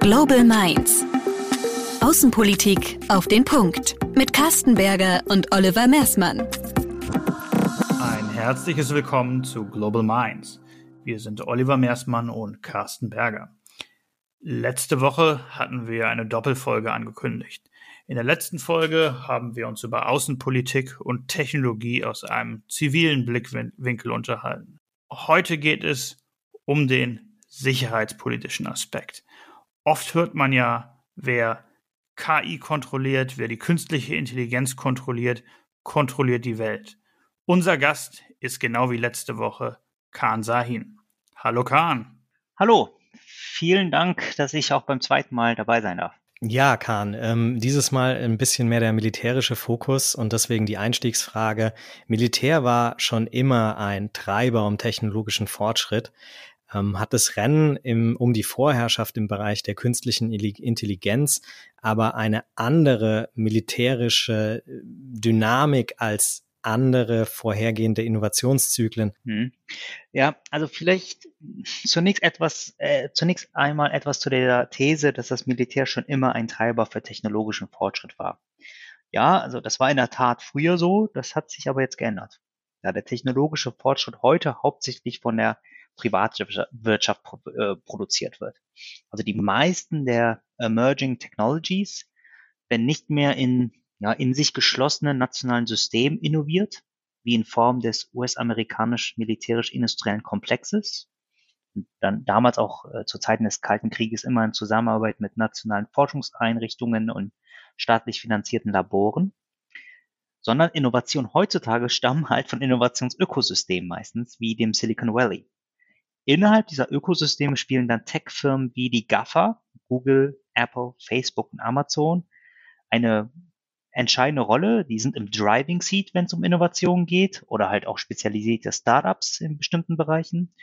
Global Minds. Außenpolitik auf den Punkt. Mit Carsten Berger und Oliver Mersmann. Ein herzliches Willkommen zu Global Minds. Wir sind Oliver Mersmann und Carsten Berger. Letzte Woche hatten wir eine Doppelfolge angekündigt. In der letzten Folge haben wir uns über Außenpolitik und Technologie aus einem zivilen Blickwinkel unterhalten. Heute geht es um den sicherheitspolitischen Aspekt. Oft hört man ja, wer KI kontrolliert, wer die künstliche Intelligenz kontrolliert, kontrolliert die Welt. Unser Gast ist genau wie letzte Woche Khan Sahin. Hallo Khan. Hallo, vielen Dank, dass ich auch beim zweiten Mal dabei sein darf. Ja, Kahn, ähm, dieses Mal ein bisschen mehr der militärische Fokus und deswegen die Einstiegsfrage. Militär war schon immer ein Treiber um technologischen Fortschritt ähm, hat das Rennen im, um die Vorherrschaft im Bereich der künstlichen Intelligenz aber eine andere militärische äh, Dynamik als andere vorhergehende Innovationszyklen. Hm. Ja, also vielleicht zunächst etwas, äh, zunächst einmal etwas zu der These, dass das Militär schon immer ein Treiber für technologischen Fortschritt war. Ja, also das war in der Tat früher so, das hat sich aber jetzt geändert. Da der technologische Fortschritt heute hauptsächlich von der Privatwirtschaft äh, produziert wird. Also die meisten der Emerging Technologies werden nicht mehr in, ja, in sich geschlossenen nationalen Systemen innoviert, wie in Form des US-amerikanisch-militärisch-industriellen Komplexes, dann damals auch äh, zu Zeiten des Kalten Krieges immer in Zusammenarbeit mit nationalen Forschungseinrichtungen und staatlich finanzierten Laboren, sondern Innovationen heutzutage stammen halt von Innovationsökosystemen meistens, wie dem Silicon Valley. Innerhalb dieser Ökosysteme spielen dann Tech-Firmen wie die GAFA, Google, Apple, Facebook und Amazon eine entscheidende Rolle. Die sind im Driving Seat, wenn es um Innovationen geht oder halt auch spezialisierte Startups in bestimmten Bereichen.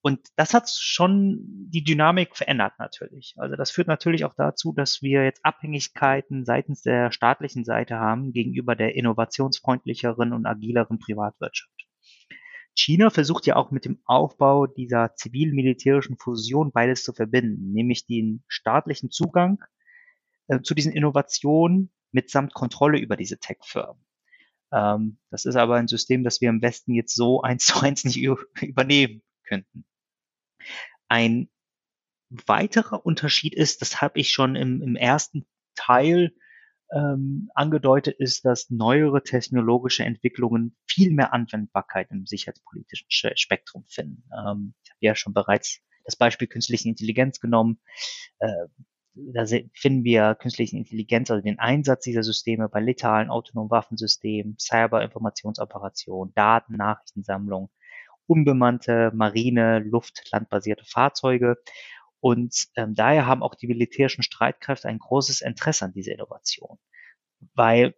Und das hat schon die Dynamik verändert natürlich. Also das führt natürlich auch dazu, dass wir jetzt Abhängigkeiten seitens der staatlichen Seite haben gegenüber der innovationsfreundlicheren und agileren Privatwirtschaft. China versucht ja auch mit dem Aufbau dieser zivil-militärischen Fusion beides zu verbinden, nämlich den staatlichen Zugang äh, zu diesen Innovationen mitsamt Kontrolle über diese Tech-Firmen. Ähm, das ist aber ein System, das wir im Westen jetzt so eins zu eins nicht übernehmen könnten. Ein weiterer Unterschied ist, das habe ich schon im, im ersten Teil ähm, angedeutet ist, dass neuere technologische Entwicklungen viel mehr Anwendbarkeit im sicherheitspolitischen Spektrum finden. Ähm, ich habe ja schon bereits das Beispiel künstliche Intelligenz genommen. Äh, da finden wir künstliche Intelligenz, also den Einsatz dieser Systeme bei letalen autonomen Waffensystemen, Cyber-Informationsoperationen, Daten, Nachrichtensammlung, unbemannte Marine, Luft, landbasierte Fahrzeuge und ähm, daher haben auch die militärischen Streitkräfte ein großes Interesse an dieser Innovation. Weil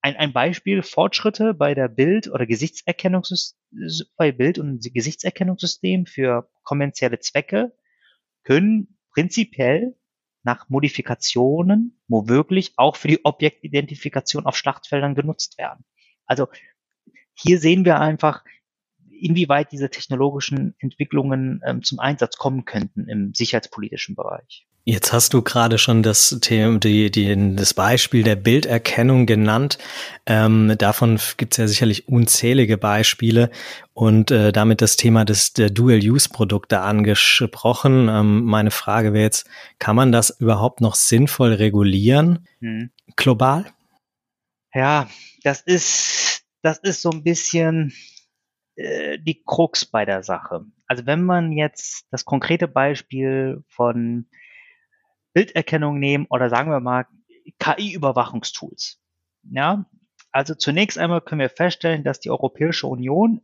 ein, ein Beispiel, Fortschritte bei der Bild- oder Gesichtserkennungssystem, bei Bild- und Gesichtserkennungssystem für kommerzielle Zwecke können prinzipiell nach Modifikationen womöglich auch für die Objektidentifikation auf Schlachtfeldern genutzt werden. Also hier sehen wir einfach, inwieweit diese technologischen Entwicklungen ähm, zum Einsatz kommen könnten im sicherheitspolitischen Bereich. Jetzt hast du gerade schon das Thema, die, die, das Beispiel der Bilderkennung genannt. Ähm, davon gibt es ja sicherlich unzählige Beispiele und äh, damit das Thema des der Dual-Use-Produkte angesprochen. Ähm, meine Frage wäre jetzt, kann man das überhaupt noch sinnvoll regulieren, hm. global? Ja, das ist, das ist so ein bisschen äh, die Krux bei der Sache. Also wenn man jetzt das konkrete Beispiel von Bilderkennung nehmen oder sagen wir mal KI-Überwachungstools. Ja, also zunächst einmal können wir feststellen, dass die Europäische Union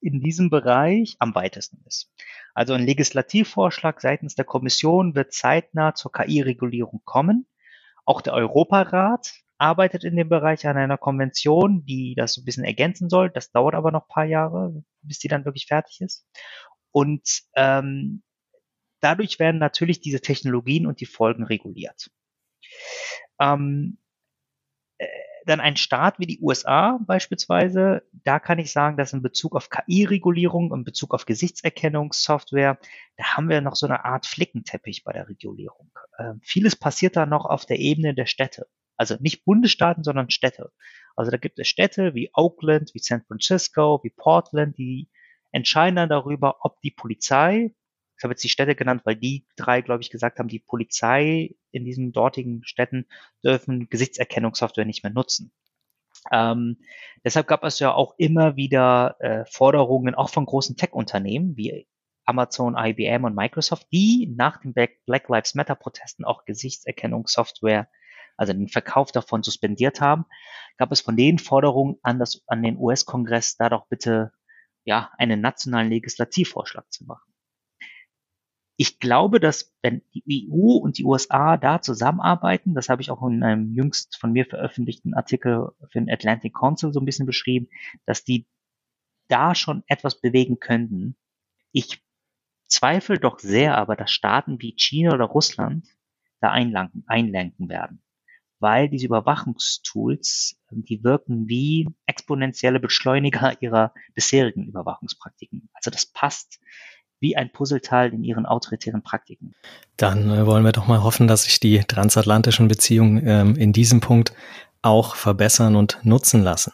in diesem Bereich am weitesten ist. Also ein Legislativvorschlag seitens der Kommission wird zeitnah zur KI-Regulierung kommen. Auch der Europarat arbeitet in dem Bereich an einer Konvention, die das so ein bisschen ergänzen soll. Das dauert aber noch paar Jahre, bis die dann wirklich fertig ist. Und ähm, dadurch werden natürlich diese Technologien und die Folgen reguliert. Ähm, äh, dann ein Staat wie die USA beispielsweise, da kann ich sagen, dass in Bezug auf KI-Regulierung, in Bezug auf Gesichtserkennungssoftware, da haben wir noch so eine Art Flickenteppich bei der Regulierung. Ähm, vieles passiert da noch auf der Ebene der Städte. Also nicht Bundesstaaten, sondern Städte. Also da gibt es Städte wie Oakland, wie San Francisco, wie Portland, die entscheiden dann darüber, ob die Polizei ich habe jetzt die Städte genannt, weil die drei, glaube ich, gesagt haben, die Polizei in diesen dortigen Städten dürfen Gesichtserkennungssoftware nicht mehr nutzen. Ähm, deshalb gab es ja auch immer wieder äh, Forderungen, auch von großen Tech-Unternehmen wie Amazon, IBM und Microsoft, die nach den Black Lives Matter-Protesten auch Gesichtserkennungssoftware, also den Verkauf davon suspendiert haben, gab es von denen Forderungen an, das, an den US-Kongress, da doch bitte ja einen nationalen Legislativvorschlag zu machen? Ich glaube, dass wenn die EU und die USA da zusammenarbeiten, das habe ich auch in einem jüngst von mir veröffentlichten Artikel für den Atlantic Council so ein bisschen beschrieben, dass die da schon etwas bewegen könnten. Ich zweifle doch sehr aber, dass Staaten wie China oder Russland da einlenken, einlenken werden, weil diese Überwachungstools, die wirken wie exponentielle Beschleuniger ihrer bisherigen Überwachungspraktiken. Also das passt wie ein Puzzleteil in ihren autoritären Praktiken. Dann äh, wollen wir doch mal hoffen, dass sich die transatlantischen Beziehungen ähm, in diesem Punkt auch verbessern und nutzen lassen.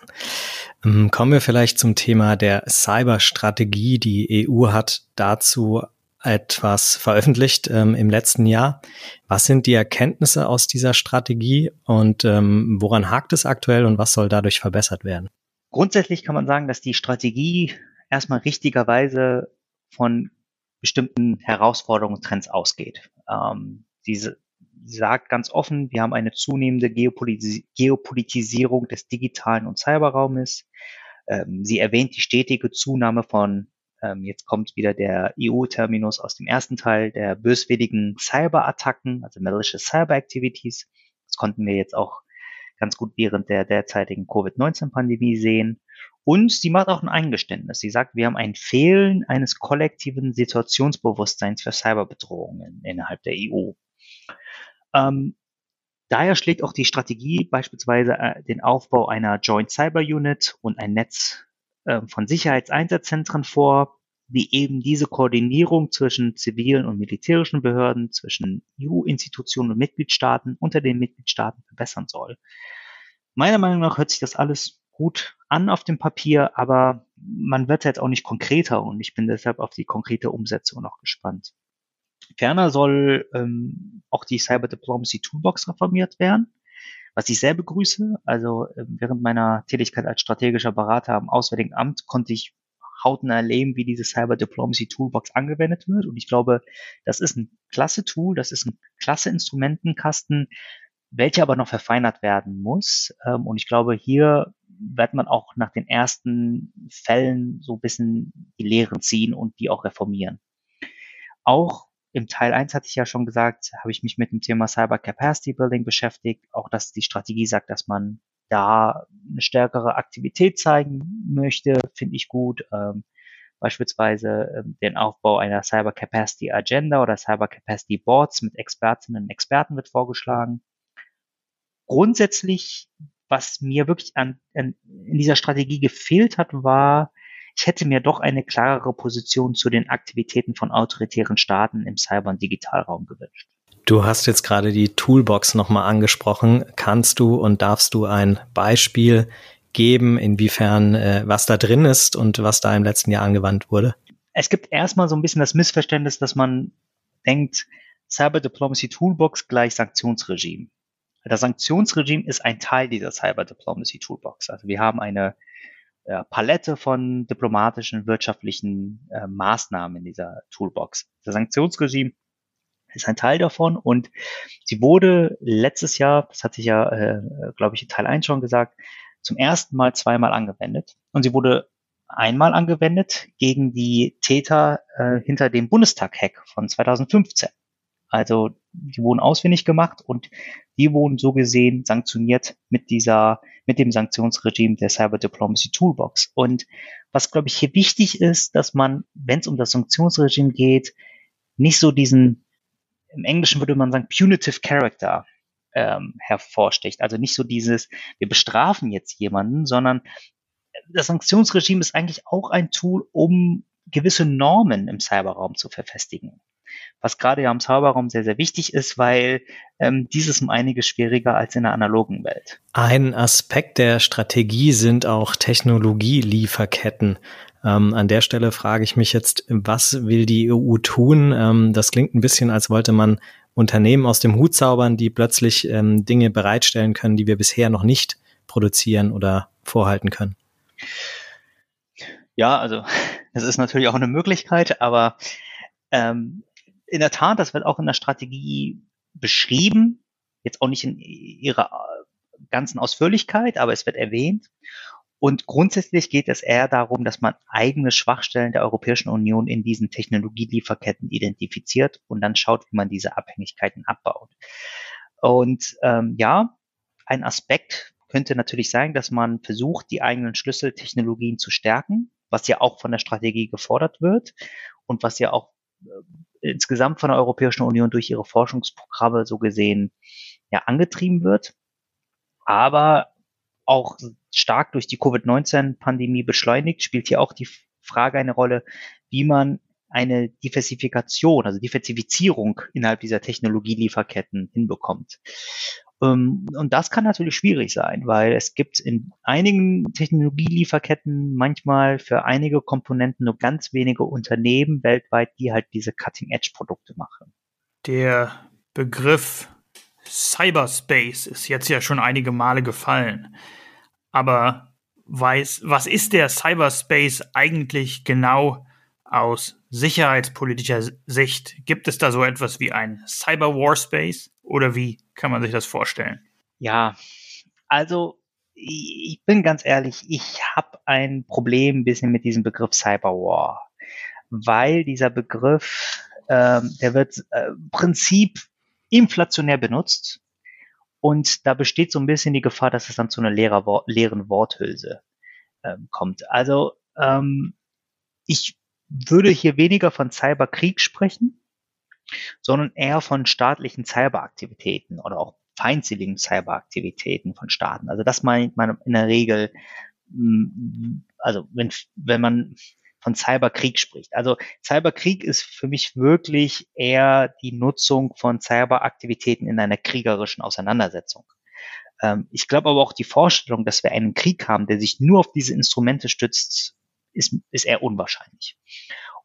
Ähm, kommen wir vielleicht zum Thema der Cyberstrategie. Die EU hat dazu etwas veröffentlicht ähm, im letzten Jahr. Was sind die Erkenntnisse aus dieser Strategie und ähm, woran hakt es aktuell und was soll dadurch verbessert werden? Grundsätzlich kann man sagen, dass die Strategie erstmal richtigerweise von bestimmten Herausforderungen und Trends ausgeht. Ähm, diese sagt ganz offen, wir haben eine zunehmende Geopolitis Geopolitisierung des digitalen und Cyberraumes. Ähm, sie erwähnt die stetige Zunahme von, ähm, jetzt kommt wieder der EU-Terminus aus dem ersten Teil, der böswilligen Cyberattacken, also malicious Cyber Activities. Das konnten wir jetzt auch ganz gut während der derzeitigen Covid-19-Pandemie sehen. Und sie macht auch ein Eingeständnis. Sie sagt, wir haben ein Fehlen eines kollektiven Situationsbewusstseins für Cyberbedrohungen innerhalb der EU. Ähm, daher schlägt auch die Strategie beispielsweise äh, den Aufbau einer Joint Cyber Unit und ein Netz äh, von Sicherheitseinsatzzentren vor, die eben diese Koordinierung zwischen zivilen und militärischen Behörden, zwischen EU-Institutionen und Mitgliedstaaten unter den Mitgliedstaaten verbessern soll. Meiner Meinung nach hört sich das alles gut an auf dem Papier, aber man wird jetzt auch nicht konkreter und ich bin deshalb auf die konkrete Umsetzung noch gespannt. Ferner soll ähm, auch die Cyber Diplomacy Toolbox reformiert werden, was ich sehr begrüße. Also äh, während meiner Tätigkeit als strategischer Berater am Auswärtigen Amt konnte ich hautnah erleben, wie diese Cyber Diplomacy Toolbox angewendet wird. Und ich glaube, das ist ein klasse Tool, das ist ein klasse Instrumentenkasten, welcher aber noch verfeinert werden muss. Ähm, und ich glaube, hier wird man auch nach den ersten Fällen so ein bisschen die Lehren ziehen und die auch reformieren. Auch im Teil 1 hatte ich ja schon gesagt, habe ich mich mit dem Thema Cyber Capacity Building beschäftigt. Auch dass die Strategie sagt, dass man da eine stärkere Aktivität zeigen möchte, finde ich gut. Ähm, beispielsweise ähm, den Aufbau einer Cyber Capacity Agenda oder Cyber Capacity Boards mit Expertinnen und Experten wird vorgeschlagen. Grundsätzlich was mir wirklich an, an, in dieser Strategie gefehlt hat, war, ich hätte mir doch eine klarere Position zu den Aktivitäten von autoritären Staaten im Cyber- und Digitalraum gewünscht. Du hast jetzt gerade die Toolbox nochmal angesprochen. Kannst du und darfst du ein Beispiel geben, inwiefern äh, was da drin ist und was da im letzten Jahr angewandt wurde? Es gibt erstmal so ein bisschen das Missverständnis, dass man denkt, Cyber Diplomacy Toolbox gleich Sanktionsregime. Das Sanktionsregime ist ein Teil dieser Cyber Diplomacy Toolbox. Also wir haben eine äh, Palette von diplomatischen, wirtschaftlichen äh, Maßnahmen in dieser Toolbox. Das Sanktionsregime ist ein Teil davon und sie wurde letztes Jahr, das hatte ich ja, äh, glaube ich, in Teil 1 schon gesagt, zum ersten Mal zweimal angewendet. Und sie wurde einmal angewendet gegen die Täter äh, hinter dem Bundestag-Hack von 2015. Also die wurden ausfindig gemacht und die wurden so gesehen sanktioniert mit dieser, mit dem Sanktionsregime der Cyber Diplomacy Toolbox. Und was, glaube ich, hier wichtig ist, dass man, wenn es um das Sanktionsregime geht, nicht so diesen, im Englischen würde man sagen, punitive Character ähm, hervorsticht. Also nicht so dieses, wir bestrafen jetzt jemanden, sondern das Sanktionsregime ist eigentlich auch ein Tool, um gewisse Normen im Cyberraum zu verfestigen. Was gerade ja im Cyberraum sehr, sehr wichtig ist, weil ähm, dieses um einiges schwieriger als in der analogen Welt. Ein Aspekt der Strategie sind auch Technologielieferketten. Ähm, an der Stelle frage ich mich jetzt, was will die EU tun? Ähm, das klingt ein bisschen, als wollte man Unternehmen aus dem Hut zaubern, die plötzlich ähm, Dinge bereitstellen können, die wir bisher noch nicht produzieren oder vorhalten können. Ja, also es ist natürlich auch eine Möglichkeit, aber ähm, in der Tat, das wird auch in der Strategie beschrieben, jetzt auch nicht in ihrer ganzen Ausführlichkeit, aber es wird erwähnt. Und grundsätzlich geht es eher darum, dass man eigene Schwachstellen der Europäischen Union in diesen Technologielieferketten identifiziert und dann schaut, wie man diese Abhängigkeiten abbaut. Und ähm, ja, ein Aspekt könnte natürlich sein, dass man versucht, die eigenen Schlüsseltechnologien zu stärken, was ja auch von der Strategie gefordert wird und was ja auch äh, insgesamt von der Europäischen Union durch ihre Forschungsprogramme so gesehen ja angetrieben wird. Aber auch stark durch die Covid-19-Pandemie beschleunigt, spielt hier auch die Frage eine Rolle, wie man eine Diversifikation, also Diversifizierung innerhalb dieser Technologielieferketten hinbekommt. Ähm, und das kann natürlich schwierig sein, weil es gibt in einigen Technologielieferketten manchmal für einige Komponenten nur ganz wenige Unternehmen weltweit, die halt diese Cutting-Edge-Produkte machen. Der Begriff Cyberspace ist jetzt ja schon einige Male gefallen aber weiß, was ist der Cyberspace eigentlich genau aus sicherheitspolitischer Sicht? Gibt es da so etwas wie ein Cyber Warspace oder wie kann man sich das vorstellen? Ja, also ich bin ganz ehrlich, ich habe ein Problem ein bisschen mit diesem Begriff Cyberwar, weil dieser Begriff, ähm, der wird äh, im Prinzip inflationär benutzt und da besteht so ein bisschen die Gefahr, dass es dann zu einer leerer, leeren Worthülse ähm, kommt. Also ähm, ich würde hier weniger von Cyberkrieg sprechen, sondern eher von staatlichen Cyberaktivitäten oder auch feindseligen Cyberaktivitäten von Staaten. Also das meint man in der Regel, mm, also wenn, wenn man von Cyberkrieg spricht. Also Cyberkrieg ist für mich wirklich eher die Nutzung von Cyberaktivitäten in einer kriegerischen Auseinandersetzung. Ähm, ich glaube aber auch die Vorstellung, dass wir einen Krieg haben, der sich nur auf diese Instrumente stützt, ist, ist eher unwahrscheinlich.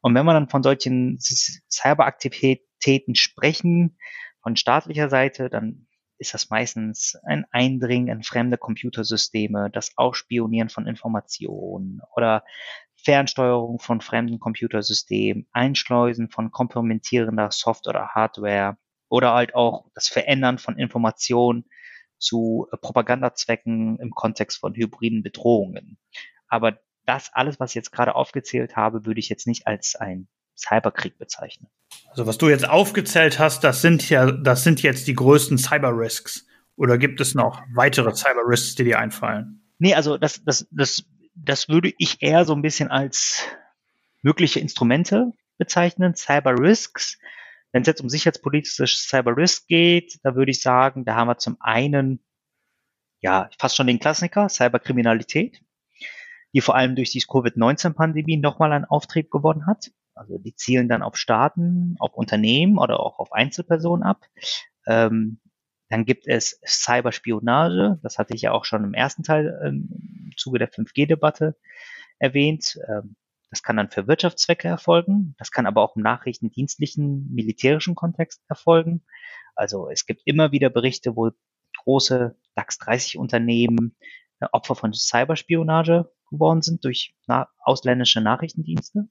Und wenn wir dann von solchen Cyberaktivitäten sprechen, von staatlicher Seite, dann ist das meistens ein Eindringen in fremde Computersysteme, das Ausspionieren von Informationen oder Fernsteuerung von fremden Computersystemen, Einschleusen von kompromittierender Software oder Hardware oder halt auch das Verändern von Informationen zu Propagandazwecken im Kontext von hybriden Bedrohungen. Aber das alles, was ich jetzt gerade aufgezählt habe, würde ich jetzt nicht als ein Cyberkrieg bezeichnen. Also was du jetzt aufgezählt hast, das sind ja, das sind jetzt die größten Cyber-Risks. Oder gibt es noch weitere Cyber-Risks, die dir einfallen? Nee, also das, das, das das würde ich eher so ein bisschen als mögliche Instrumente bezeichnen, Cyber Risks. Wenn es jetzt um sicherheitspolitische Cyber Risk geht, da würde ich sagen, da haben wir zum einen ja fast schon den Klassiker Cyberkriminalität, die vor allem durch die Covid-19-Pandemie nochmal einen Auftrieb gewonnen hat. Also die zielen dann auf Staaten, auf Unternehmen oder auch auf Einzelpersonen ab. Ähm, dann gibt es Cyberspionage, das hatte ich ja auch schon im ersten Teil ähm, im Zuge der 5G-Debatte erwähnt. Ähm, das kann dann für Wirtschaftszwecke erfolgen, das kann aber auch im nachrichtendienstlichen, militärischen Kontext erfolgen. Also es gibt immer wieder Berichte, wo große DAX 30 Unternehmen äh, Opfer von Cyberspionage geworden sind durch na ausländische Nachrichtendienste.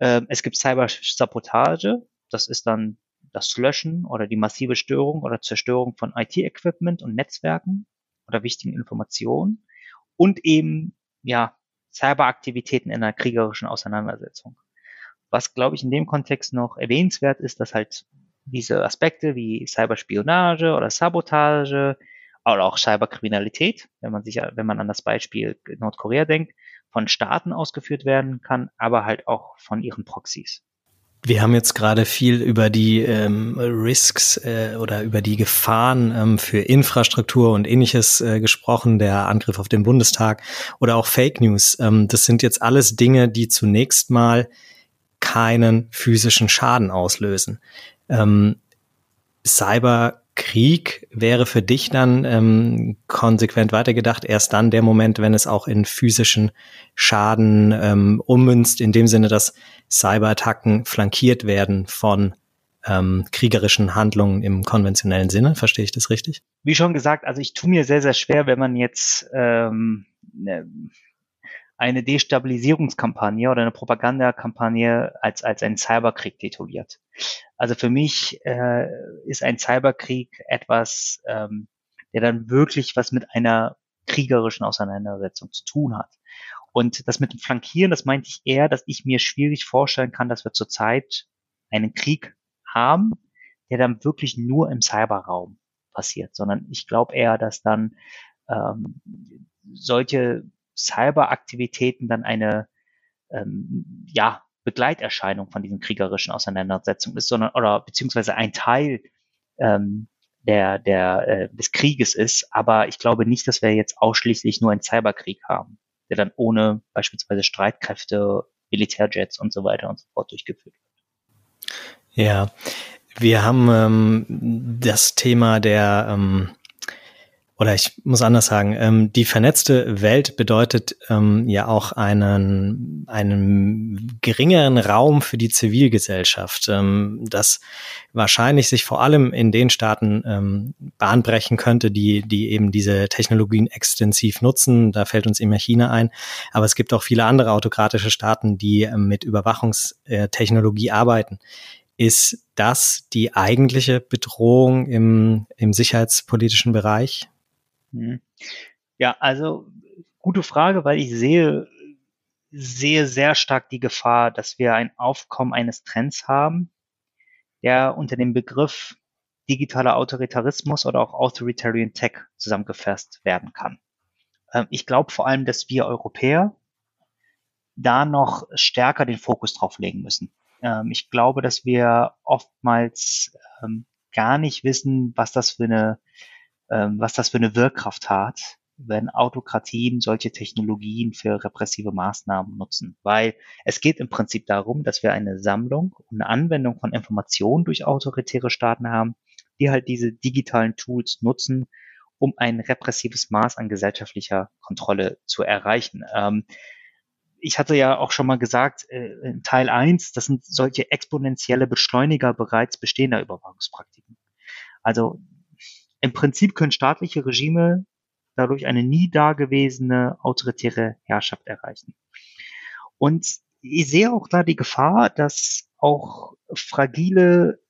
Ähm, es gibt Cybersabotage, das ist dann das Löschen oder die massive Störung oder Zerstörung von IT-Equipment und Netzwerken oder wichtigen Informationen und eben ja Cyberaktivitäten in einer kriegerischen Auseinandersetzung. Was glaube ich in dem Kontext noch erwähnenswert ist, dass halt diese Aspekte wie Cyberspionage oder Sabotage oder auch Cyberkriminalität, wenn man sich, wenn man an das Beispiel Nordkorea denkt, von Staaten ausgeführt werden kann, aber halt auch von ihren Proxys. Wir haben jetzt gerade viel über die ähm, Risks äh, oder über die Gefahren ähm, für Infrastruktur und ähnliches äh, gesprochen, der Angriff auf den Bundestag oder auch Fake News. Ähm, das sind jetzt alles Dinge, die zunächst mal keinen physischen Schaden auslösen. Ähm, Cyber Krieg wäre für dich dann ähm, konsequent weitergedacht erst dann der Moment, wenn es auch in physischen Schaden ähm, ummünzt, in dem Sinne, dass Cyberattacken flankiert werden von ähm, kriegerischen Handlungen im konventionellen Sinne. Verstehe ich das richtig? Wie schon gesagt, also ich tue mir sehr, sehr schwer, wenn man jetzt ähm, ne, eine Destabilisierungskampagne oder eine Propagandakampagne als, als einen Cyberkrieg tituliert. Also für mich äh, ist ein Cyberkrieg etwas, ähm, der dann wirklich was mit einer kriegerischen Auseinandersetzung zu tun hat. Und das mit dem Flankieren, das meinte ich eher, dass ich mir schwierig vorstellen kann, dass wir zurzeit einen Krieg haben, der dann wirklich nur im Cyberraum passiert, sondern ich glaube eher, dass dann ähm, solche Cyberaktivitäten dann eine ähm, ja Begleiterscheinung von diesen kriegerischen Auseinandersetzungen ist, sondern oder beziehungsweise ein Teil ähm, der, der, äh, des Krieges ist. Aber ich glaube nicht, dass wir jetzt ausschließlich nur einen Cyberkrieg haben, der dann ohne beispielsweise Streitkräfte, Militärjets und so weiter und so fort durchgeführt wird. Ja, wir haben ähm, das Thema der ähm, oder ich muss anders sagen, ähm, die vernetzte Welt bedeutet ähm, ja auch einen, einen geringeren Raum für die Zivilgesellschaft, ähm, das wahrscheinlich sich vor allem in den Staaten ähm, bahnbrechen könnte, die, die eben diese Technologien extensiv nutzen. Da fällt uns immer China ein. Aber es gibt auch viele andere autokratische Staaten, die ähm, mit Überwachungstechnologie arbeiten. Ist das die eigentliche Bedrohung im, im sicherheitspolitischen Bereich? Mhm. Ja, also gute Frage, weil ich sehe, sehe sehr stark die Gefahr, dass wir ein Aufkommen eines Trends haben, der unter dem Begriff digitaler Autoritarismus oder auch Authoritarian Tech zusammengefasst werden kann. Ähm, ich glaube vor allem, dass wir Europäer da noch stärker den Fokus drauf legen müssen. Ähm, ich glaube, dass wir oftmals ähm, gar nicht wissen, was das für eine was das für eine Wirkkraft hat, wenn Autokratien solche Technologien für repressive Maßnahmen nutzen. Weil es geht im Prinzip darum, dass wir eine Sammlung und eine Anwendung von Informationen durch autoritäre Staaten haben, die halt diese digitalen Tools nutzen, um ein repressives Maß an gesellschaftlicher Kontrolle zu erreichen. Ähm, ich hatte ja auch schon mal gesagt, äh, in Teil 1, das sind solche exponentielle Beschleuniger bereits bestehender Überwachungspraktiken. Also im Prinzip können staatliche Regime dadurch eine nie dagewesene autoritäre Herrschaft erreichen. Und ich sehe auch da die Gefahr, dass auch fragile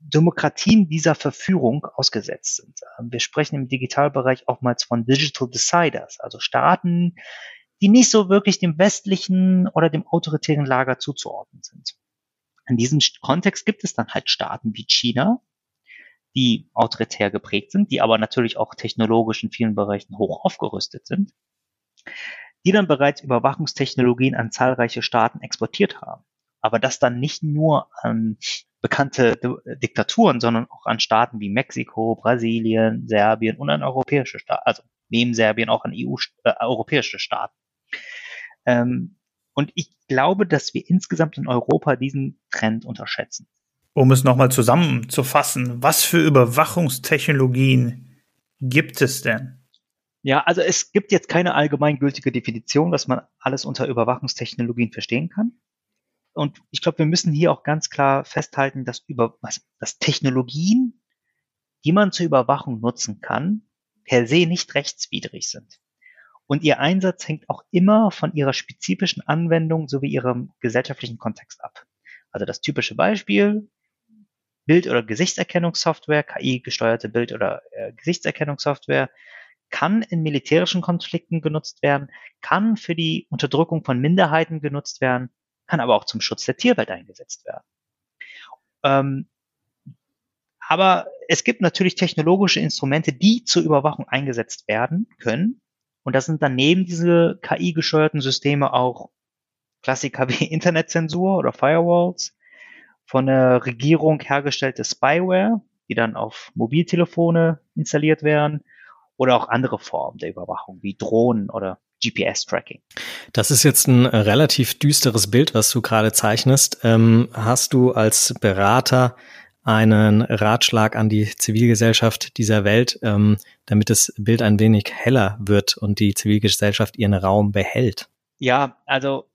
Demokratien dieser Verführung ausgesetzt sind. Wir sprechen im Digitalbereich oftmals von Digital Deciders, also Staaten, die nicht so wirklich dem westlichen oder dem autoritären Lager zuzuordnen sind. In diesem Kontext gibt es dann halt Staaten wie China, die autoritär geprägt sind, die aber natürlich auch technologisch in vielen Bereichen hoch aufgerüstet sind, die dann bereits Überwachungstechnologien an zahlreiche Staaten exportiert haben. Aber das dann nicht nur an bekannte Diktaturen, sondern auch an Staaten wie Mexiko, Brasilien, Serbien und an europäische Staaten, also neben Serbien auch an EU, äh, europäische Staaten. Ähm, und ich glaube, dass wir insgesamt in Europa diesen Trend unterschätzen. Um es nochmal zusammenzufassen, was für Überwachungstechnologien gibt es denn? Ja, also es gibt jetzt keine allgemeingültige Definition, was man alles unter Überwachungstechnologien verstehen kann. Und ich glaube, wir müssen hier auch ganz klar festhalten, dass, über, dass Technologien, die man zur Überwachung nutzen kann, per se nicht rechtswidrig sind. Und ihr Einsatz hängt auch immer von ihrer spezifischen Anwendung sowie ihrem gesellschaftlichen Kontext ab. Also das typische Beispiel, Bild- oder Gesichtserkennungssoftware, KI-gesteuerte Bild- oder äh, Gesichtserkennungssoftware, kann in militärischen Konflikten genutzt werden, kann für die Unterdrückung von Minderheiten genutzt werden, kann aber auch zum Schutz der Tierwelt eingesetzt werden. Ähm, aber es gibt natürlich technologische Instrumente, die zur Überwachung eingesetzt werden können. Und das sind daneben diese KI-gesteuerten Systeme auch Klassiker wie Internetzensur oder Firewalls, von der Regierung hergestellte Spyware, die dann auf Mobiltelefone installiert werden oder auch andere Formen der Überwachung wie Drohnen oder GPS-Tracking. Das ist jetzt ein relativ düsteres Bild, was du gerade zeichnest. Ähm, hast du als Berater einen Ratschlag an die Zivilgesellschaft dieser Welt, ähm, damit das Bild ein wenig heller wird und die Zivilgesellschaft ihren Raum behält? Ja, also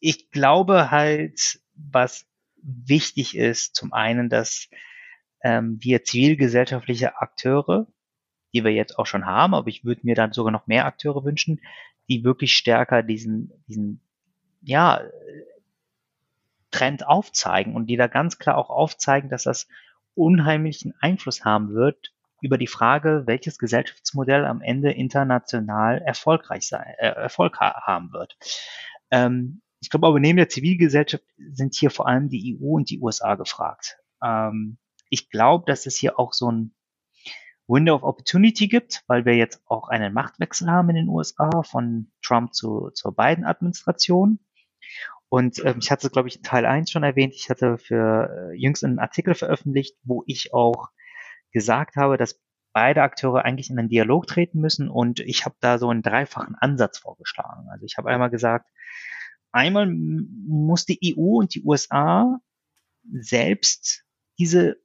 ich glaube halt, was wichtig ist, zum einen, dass ähm, wir zivilgesellschaftliche Akteure, die wir jetzt auch schon haben, aber ich würde mir dann sogar noch mehr Akteure wünschen, die wirklich stärker diesen, diesen, ja, Trend aufzeigen und die da ganz klar auch aufzeigen, dass das unheimlichen Einfluss haben wird über die Frage, welches Gesellschaftsmodell am Ende international erfolgreich sein, äh, Erfolg ha haben wird. Ähm, ich glaube aber neben der Zivilgesellschaft sind hier vor allem die EU und die USA gefragt. Ähm, ich glaube, dass es hier auch so ein Window of Opportunity gibt, weil wir jetzt auch einen Machtwechsel haben in den USA von Trump zu, zur Biden-Administration. Und ähm, ich hatte es, glaube ich, Teil 1 schon erwähnt. Ich hatte für äh, jüngst einen Artikel veröffentlicht, wo ich auch gesagt habe, dass beide Akteure eigentlich in einen Dialog treten müssen. Und ich habe da so einen dreifachen Ansatz vorgeschlagen. Also ich habe einmal gesagt, einmal muss die EU und die USA selbst diese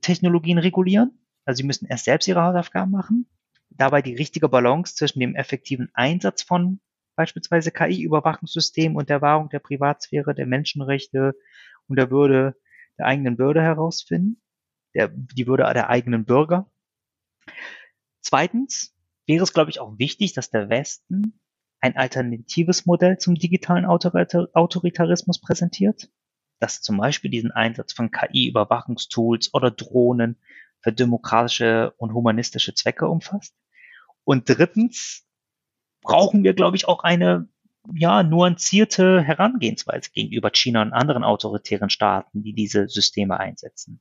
Technologien regulieren. Also sie müssen erst selbst ihre Hausaufgaben machen. Dabei die richtige Balance zwischen dem effektiven Einsatz von beispielsweise KI-Überwachungssystemen und der Wahrung der Privatsphäre, der Menschenrechte und der Würde der eigenen Bürger herausfinden, der, die Würde der eigenen Bürger. Zweitens wäre es, glaube ich, auch wichtig, dass der Westen ein alternatives Modell zum digitalen Autoritarismus präsentiert, das zum Beispiel diesen Einsatz von KI-Überwachungstools oder Drohnen für demokratische und humanistische Zwecke umfasst. Und drittens brauchen wir, glaube ich, auch eine ja, nuancierte Herangehensweise gegenüber China und anderen autoritären Staaten, die diese Systeme einsetzen.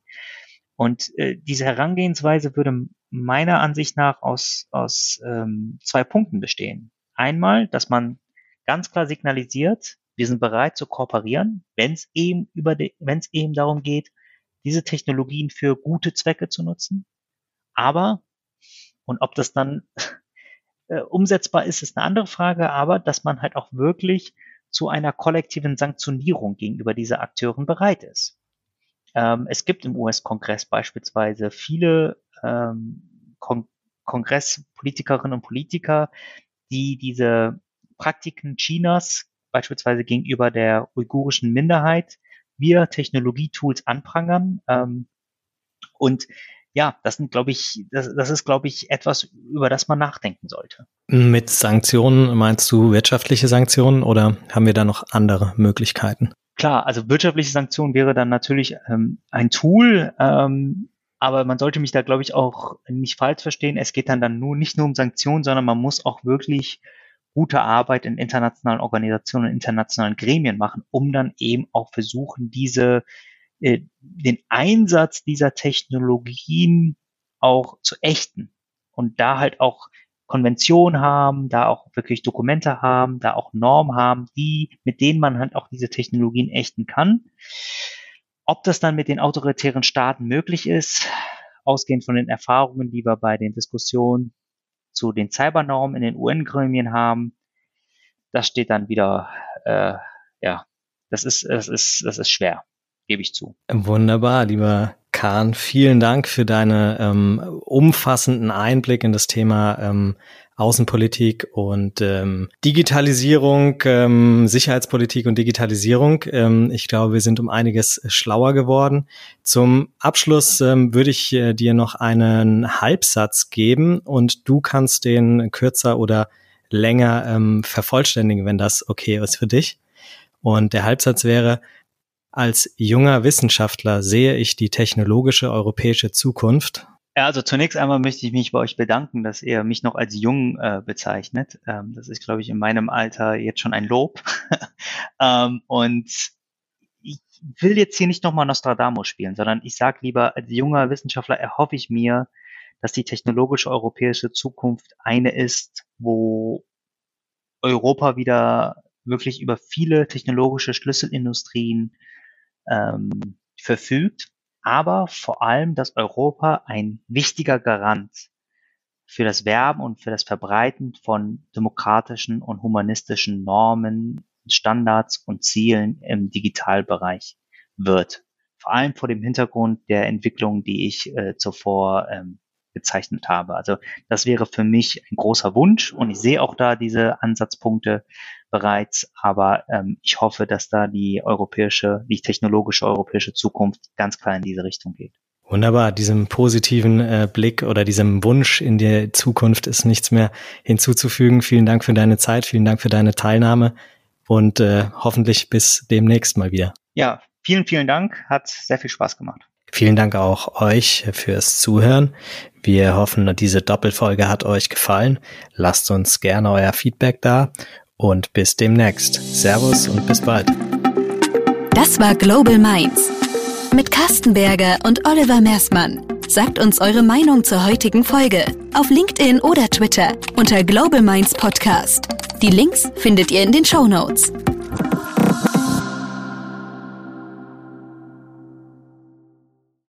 Und äh, diese Herangehensweise würde meiner Ansicht nach aus, aus ähm, zwei Punkten bestehen. Einmal, dass man ganz klar signalisiert, wir sind bereit zu kooperieren, wenn es eben über wenn es eben darum geht, diese Technologien für gute Zwecke zu nutzen. Aber und ob das dann äh, umsetzbar ist, ist eine andere Frage, aber dass man halt auch wirklich zu einer kollektiven Sanktionierung gegenüber dieser Akteuren bereit ist. Ähm, es gibt im US-Kongress beispielsweise viele ähm, Kon Kongresspolitikerinnen und Politiker, die diese Praktiken Chinas beispielsweise gegenüber der uigurischen Minderheit via Technologietools anprangern. Ähm, und ja, das sind, glaube ich, das, das ist, glaube ich, etwas, über das man nachdenken sollte. Mit Sanktionen meinst du wirtschaftliche Sanktionen oder haben wir da noch andere Möglichkeiten? Klar, also wirtschaftliche Sanktionen wäre dann natürlich ähm, ein Tool, ähm, aber man sollte mich da, glaube ich, auch nicht falsch verstehen. Es geht dann dann nur nicht nur um Sanktionen, sondern man muss auch wirklich gute Arbeit in internationalen Organisationen, internationalen Gremien machen, um dann eben auch versuchen, diese äh, den Einsatz dieser Technologien auch zu ächten und da halt auch Konventionen haben, da auch wirklich Dokumente haben, da auch Normen haben, die, mit denen man halt auch diese Technologien ächten kann. Ob das dann mit den autoritären Staaten möglich ist, ausgehend von den Erfahrungen, die wir bei den Diskussionen zu den Cybernormen in den UN-Gremien haben, das steht dann wieder, äh, ja, das ist, das ist, das ist schwer gebe ich zu. Wunderbar, lieber Kahn. Vielen Dank für deine ähm, umfassenden Einblick in das Thema ähm, Außenpolitik und ähm, Digitalisierung, ähm, Sicherheitspolitik und Digitalisierung. Ähm, ich glaube, wir sind um einiges schlauer geworden. Zum Abschluss ähm, würde ich äh, dir noch einen Halbsatz geben und du kannst den kürzer oder länger ähm, vervollständigen, wenn das okay ist für dich. Und der Halbsatz wäre, als junger Wissenschaftler sehe ich die technologische europäische Zukunft. Ja, also zunächst einmal möchte ich mich bei euch bedanken, dass ihr mich noch als jung äh, bezeichnet. Ähm, das ist, glaube ich, in meinem Alter jetzt schon ein Lob. ähm, und ich will jetzt hier nicht nochmal Nostradamus spielen, sondern ich sage lieber, als junger Wissenschaftler erhoffe ich mir, dass die technologische europäische Zukunft eine ist, wo Europa wieder wirklich über viele technologische Schlüsselindustrien ähm, verfügt, aber vor allem, dass Europa ein wichtiger Garant für das Werben und für das Verbreiten von demokratischen und humanistischen Normen, Standards und Zielen im Digitalbereich wird. Vor allem vor dem Hintergrund der Entwicklung, die ich äh, zuvor ähm, gezeichnet habe. Also das wäre für mich ein großer Wunsch und ich sehe auch da diese Ansatzpunkte bereits, aber ähm, ich hoffe, dass da die europäische, die technologische europäische Zukunft ganz klar in diese Richtung geht. Wunderbar, diesem positiven äh, Blick oder diesem Wunsch in die Zukunft ist nichts mehr hinzuzufügen. Vielen Dank für deine Zeit, vielen Dank für deine Teilnahme und äh, hoffentlich bis demnächst mal wieder. Ja, vielen, vielen Dank, hat sehr viel Spaß gemacht. Vielen Dank auch euch fürs Zuhören. Wir hoffen, diese Doppelfolge hat euch gefallen. Lasst uns gerne euer Feedback da und bis demnächst. Servus und bis bald. Das war Global Minds mit Carsten Berger und Oliver Mersmann. Sagt uns eure Meinung zur heutigen Folge auf LinkedIn oder Twitter unter Global Minds Podcast. Die Links findet ihr in den Show Notes.